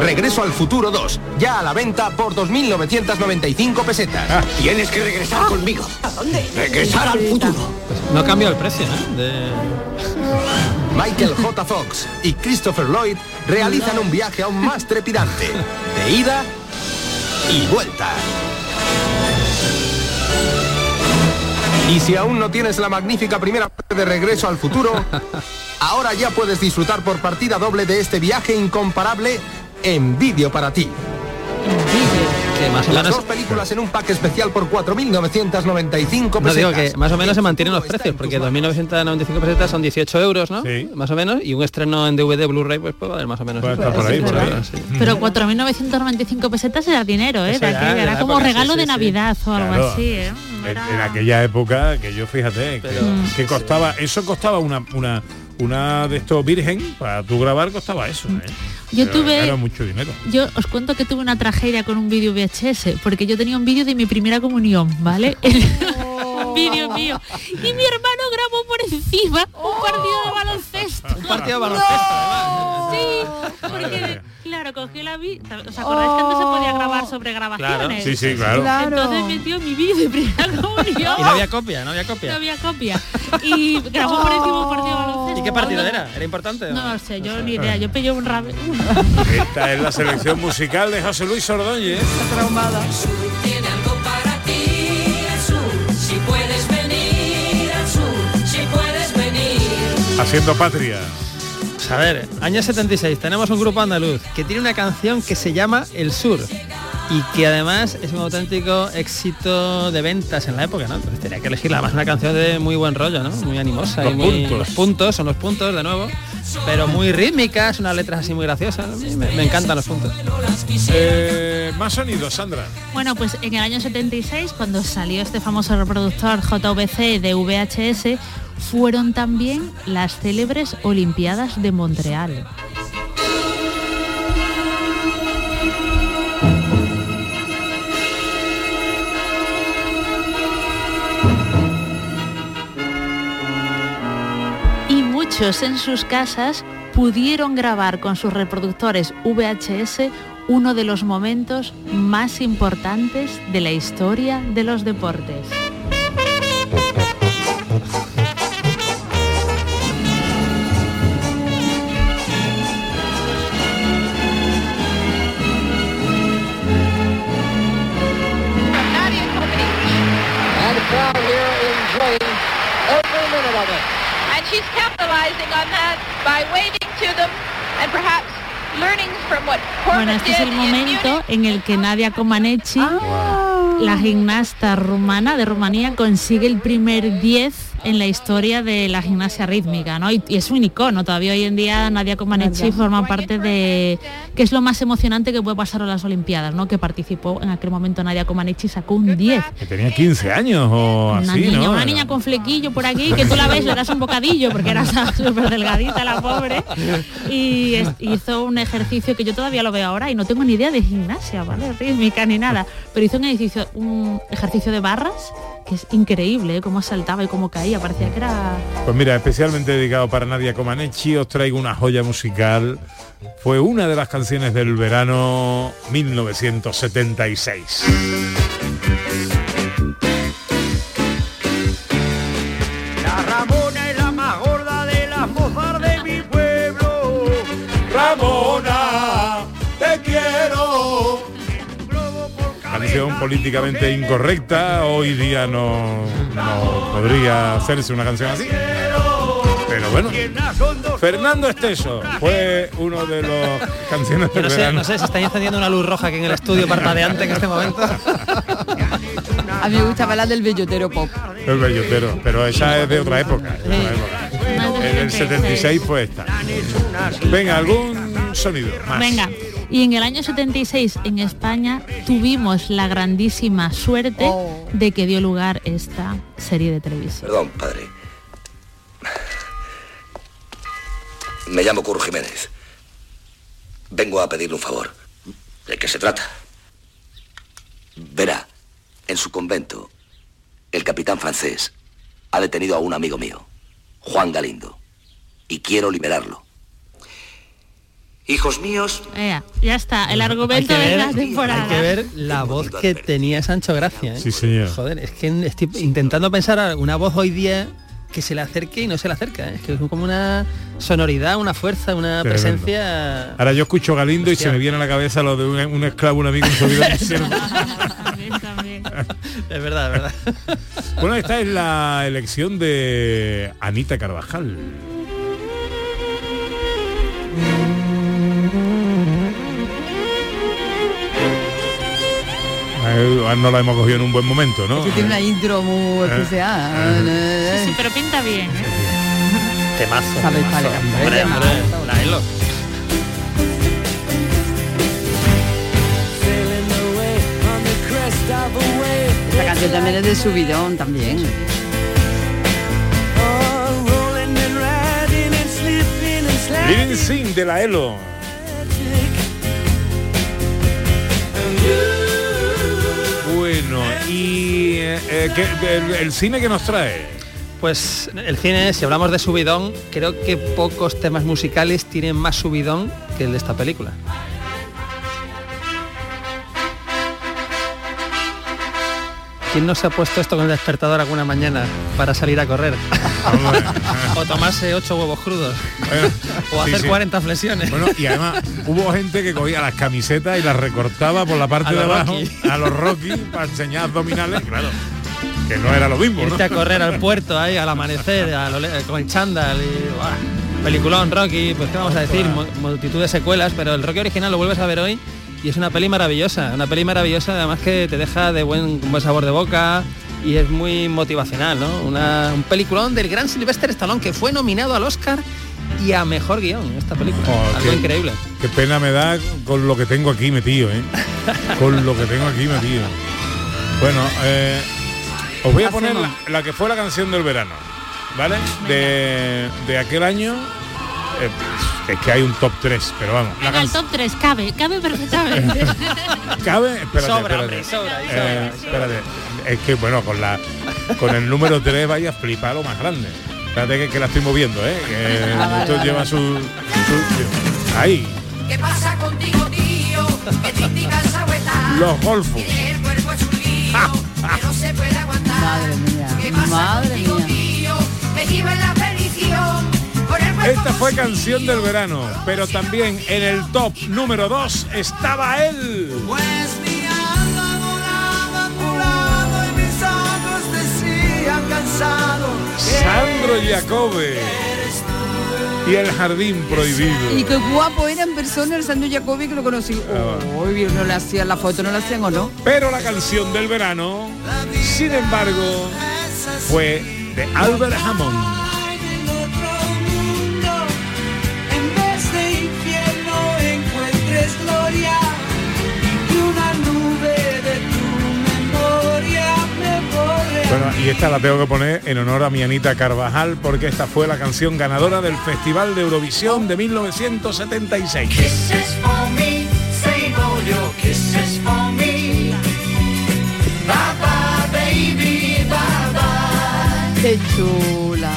Regreso al futuro 2, ya a la venta por 2.995 pesetas. Tienes que regresar conmigo. ¿A dónde? Regresar al futuro. No cambia el precio, ¿eh? De... Michael J. Fox y Christopher Lloyd realizan un viaje aún más trepidante, de ida y vuelta. Y si aún no tienes la magnífica primera parte de Regreso al Futuro, <laughs> ahora ya puedes disfrutar por partida doble de este viaje incomparable en vídeo para ti. Que más o Las menos... dos películas en un pack especial por 4.995 pesetas. No digo que más o menos se mantienen los precios, porque 2.995 pesetas son 18 euros, ¿no? Más o menos, y un estreno en DVD Blu-ray pues puede valer más o menos. Puede estar por ahí, por ahí. Sí. Pero 4.995 pesetas era dinero, ¿eh? Aquella, de era como época, regalo sí, de sí, sí. Navidad o algo Claro. así, ¿eh? En, en aquella época que yo fíjate que, que costaba eso costaba una una una de estos virgen para tú grabar costaba eso ¿eh? Yo Era- tuve- era mucho dinero Yo os cuento que tuve una tragedia con un vídeo VHS, porque yo tenía un vídeo de mi primera comunión, ¿vale? <laughs> Un <laughs> vídeo mío. Y mi hermano grabó por encima un partido de baloncesto. Un partido de baloncesto, Sí, porque, claro, cogió la vi... ¿Os acordáis que antes se podía grabar sobre grabaciones? Sí, sí, claro. Claro. Entonces metió mi vídeo de primera comunión. <laughs> Y no había copia, no había copia. <laughs> No había copia. Y grabó por encima un partido baloncesto. ¿Y qué partido era? ¿Era importante? No lo sé, yo ni idea. Yo pillé un rave. esta es la selección musical de José Luis Ordóñez traumada. Tiene algo para ti, el sur. Si puedes venir al sur, si puedes venir. haciendo patria Pues a ver, año 76, tenemos un grupo andaluz que tiene una canción que se llama El Sur y que además es un auténtico éxito de ventas en la época, ¿no? Pues tenía que elegir además una canción de muy buen rollo, ¿no? Muy animosa Los y muy puntos. los puntos, son los puntos de nuevo, pero muy rítmicas, unas letras así muy graciosas. A mí me, me encantan los puntos. Eh, más sonidos Sandra Bueno, pues en el año 76, cuando salió este famoso reproductor JVC de VHS, fueron también las célebres Olimpiadas de Montreal. Y muchos en sus casas pudieron grabar con sus reproductores VHS uno de los momentos más importantes de la historia de los deportes. Bueno, este es el in momento en el que Nadia Comaneci, la gimnasta rumana de Rumanía, consigue el primer 10 en la historia de la gimnasia rítmica, ¿no? Y, y es un icono, todavía hoy en día Nadia Comaneci forma parte de que es lo más emocionante que puede pasar en las Olimpiadas, ¿no? Que participó en aquel momento Nadia Comaneci sacó un 10. que tenía 15 años o Una así niña, no una niña con flequillo por aquí, que tú la ves, le das un bocadillo porque era súper delgadita la pobre. Y es- hizo un ejercicio que yo todavía lo veo ahora y no tengo ni idea de gimnasia, ¿vale? Rítmica ni nada. Pero hizo un ejercicio, un ejercicio de barras es increíble, ¿eh? cómo saltaba y cómo caía. Parecía que era. Pues mira, especialmente dedicado para Nadia Comaneci, os traigo una joya musical. Fue una de las canciones del verano 1976. Políticamente incorrecta, hoy día no, no podría hacerse una canción así. Pero bueno, Fernando Esteso fue uno de los canciones Yo no sé, verano. no sé, se está encendiendo una luz roja aquí en el estudio parpadeante en este momento. A mí me gustaba la del bellotero pop. El bellotero, pero esa es de otra época. de otra época. En el 76 fue esta. Venga, algún sonido más. Venga. Y en el año 76 en España tuvimos la grandísima suerte de que dio lugar esta serie de televisión. Perdón, padre. Me llamo Curro Jiménez. Vengo a pedirle un favor. ¿De qué se trata? Verá, en su convento, el capitán francés ha detenido a un amigo mío, Juan Galindo, y quiero liberarlo. Hijos míos, Ea, ya está, el argumento de la temporada. hay que ver la voz que tenía Sancho Gracia. ¿eh? Sí, señor. Joder, es que estoy intentando pensar una voz hoy día que se le acerque y no se le acerca. ¿eh? Es que es como una sonoridad, una fuerza, una Tremendo. presencia. Ahora yo escucho Galindo y se me viene a la cabeza lo de un, un esclavo, un amigo, un <laughs> servidor. Es verdad, es verdad. <laughs> Bueno, esta es la elección de Anita Carvajal. Eh, No la hemos cogido en un buen momento, ¿no? Tiene una intro muy Eh, especial. eh. Sí, sí, pero pinta bien. ¿eh? Temazo. Sale, temazo. sale, hombre, Hombre, temazo. hombre, la Elo. Esta canción también es de subidón también. Living Sin de la Elo. Y eh, ¿qué- el, el cine que nos trae. Pues el cine, si hablamos de subidón, creo que pocos temas musicales tienen más subidón que el de esta película. ¿Quién no se ha puesto esto con el despertador alguna mañana para salir a correr? <laughs> o tomarse ocho huevos crudos. o hacer sí. 40 flexiones. Bueno, y además hubo gente que cogía las camisetas y las recortaba por la parte de abajo Rocky. a los Rocky para enseñar abdominales, claro. Que no era lo mismo, ¿no? Irte a correr al puerto ahí al amanecer, a lo le- con el chándal y ¡buah! peliculón Rocky, pues qué vamos a decir, Mu- multitud de secuelas, pero el Rocky original lo vuelves a ver hoy y es una peli maravillosa, una peli maravillosa además que te deja de buen, buen sabor de boca y es muy motivacional, ¿no? Una- un peliculón del gran Sylvester Stallone que fue nominado al Oscar y a mejor guion en esta película. Oh, Algo qué- increíble. Qué pena me da con lo que tengo aquí metido, ¿eh? Con lo que tengo aquí metido. Bueno, eh, os voy a poner la, la que fue la canción del verano, ¿vale? De, de aquel año. Eh, es que hay un top 3, pero vamos. Venga, el top 3 cabe, cabe perfectamente. <laughs> ¿Cabe? Espérate, Sobra, espérate. hombre, sobra, Eh, sobra. espérate. Es que bueno, con la con el número 3 vaya a flipar lo más grande. Espérate que, que la estoy moviendo, ¿eh? Que Ah, esto lleva su, su- Ahí, ¿Qué pasa contigo, tío? Que estás. los golfos. <laughs> Que no se puede aguantar. Madre mía, ¿Qué pasa madre contigo, mía. tío? Me lleva en la perdición. Esta fue canción del verano, pero también en el top número 2 estaba él. Pues mi alma volaba a tu lado y mis ojos decían cansado. Sandro Jacobe y el jardín prohibido. Y qué guapo era en persona el Sandro Jacobi que lo conocí. Hoy no le hacían la foto, no la hacían o no. Pero la canción del verano, sin embargo, fue de Albert Hammond. Bueno, y esta la tengo que poner en honor a mi Anita Carvajal porque esta fue la canción ganadora del Festival de Eurovisión de 1976. Kisses for me, save all your kisses for me. Bye bye, baby, bye bye. Qué chula.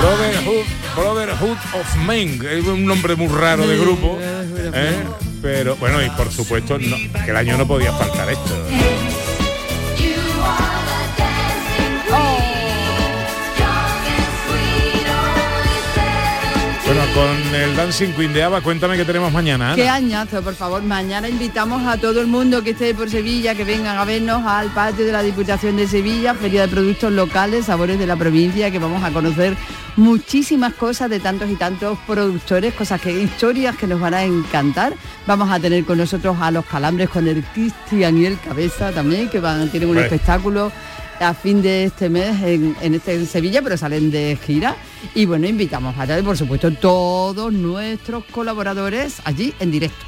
Brotherhood, Brotherhood of Men, es un nombre muy raro de grupo, ¿eh? pero bueno, y por supuesto no, que el año no podía faltar esto. Bueno, con el Dancing Queen de Ava, cuéntame qué tenemos mañana. Ana. Qué añazo, por favor. Mañana invitamos a todo el mundo que esté por Sevilla, que vengan a vernos al patio de la Diputación de Sevilla, Feria de Productos Locales, Sabores de la Provincia, que vamos a conocer muchísimas cosas de tantos y tantos productores, cosas que, historias que nos van a encantar. Vamos a tener con nosotros a los calambres con el Cristian y el Cabeza también, que van, tienen un espectáculo a fin de este mes en, en este en Sevilla, pero salen de gira. Y bueno, invitamos a por supuesto todos nuestros colaboradores allí en directo.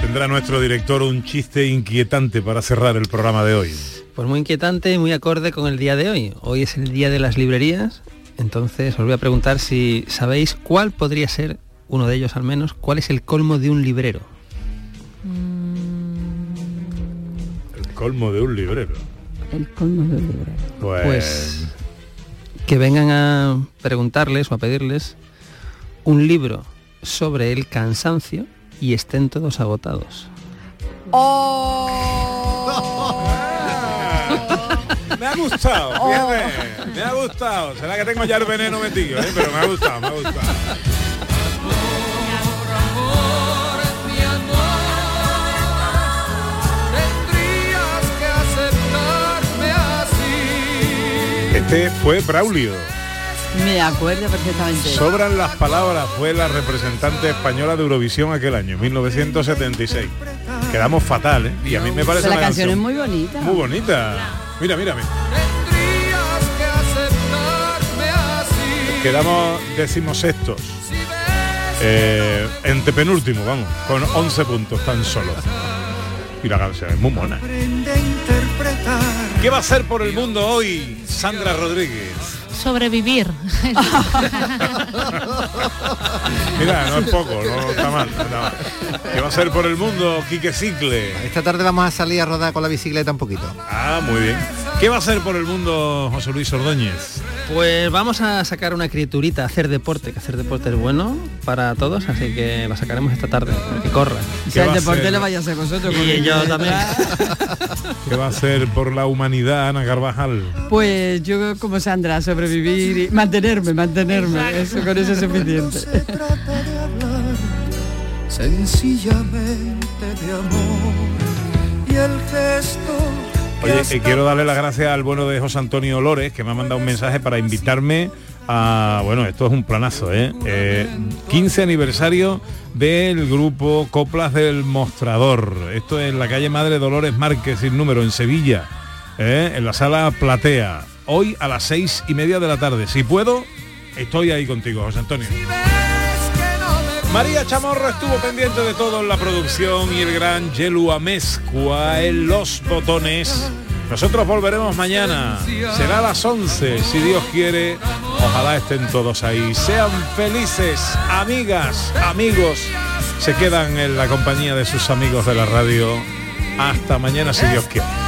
Tendrá nuestro director un chiste inquietante para cerrar el programa de hoy. Pues muy inquietante y muy acorde con el día de hoy. Hoy es el día de las librerías, entonces os voy a preguntar si sabéis cuál podría ser, uno de ellos al menos, cuál es el colmo de un librero. Colmo de un librero. El colmo del librero. Pues, Pues que vengan a preguntarles o a pedirles un libro sobre el cansancio y estén todos agotados. <laughs> Me ha gustado, fíjate, me ha gustado. Será que tengo ya el veneno metido, ¿eh? pero me ha gustado, me ha gustado. <laughs> Este fue Braulio. Me acuerdo perfectamente. Sobran las palabras, fue la representante española de Eurovisión aquel año, 1976. Quedamos fatal, ¿eh? Y a mí me parece la una canción es muy bonita. muy bonita. Mira, mira, mira. Quedamos decimosextos. Eh, entre penúltimo, vamos, con 11 puntos tan solo. Y la canción es muy mona. ¿Qué va a hacer por el mundo hoy Sandra Rodríguez? Sobrevivir. <laughs> Mira, no es poco, no está mal. no está mal. ¿Qué va a hacer por el mundo Quique Cicle? Esta tarde vamos a salir a rodar con la bicicleta un poquito. Ah, muy bien. ¿Qué va a hacer por el mundo José Luis Ordóñez? Pues vamos a sacar una criaturita, a hacer deporte, que hacer deporte es bueno para todos, así que la sacaremos esta tarde, para que corra. Sea, el deporte lo vaya a hacer vosotros. con Y el- yo también. ¿Qué va a hacer por la humanidad Ana Carvajal? Pues yo como Sandra, sobrevivir y mantenerme, mantenerme. Eso con eso es suficiente. Trata de hablar sencillamente de amor. Y el gesto Oye, eh, quiero darle las gracias al bueno de José Antonio Lores, que me ha mandado un mensaje para invitarme a... Bueno, esto es un planazo, ¿eh? Eh, 15 aniversario del grupo Coplas del Mostrador. Esto es en la calle Madre Dolores Márquez, sin número, en Sevilla, ¿eh? en la sala Platea. Hoy a las seis y media de la tarde. Si puedo, estoy ahí contigo, José Antonio. María Chamorro estuvo pendiente de todo en la producción y el gran Yelu Amezcua en los botones. Nosotros volveremos mañana. Será a las 11, si Dios quiere. Ojalá estén todos ahí. Sean felices, amigas, amigos. Se quedan en la compañía de sus amigos de la radio. Hasta mañana, si Dios quiere.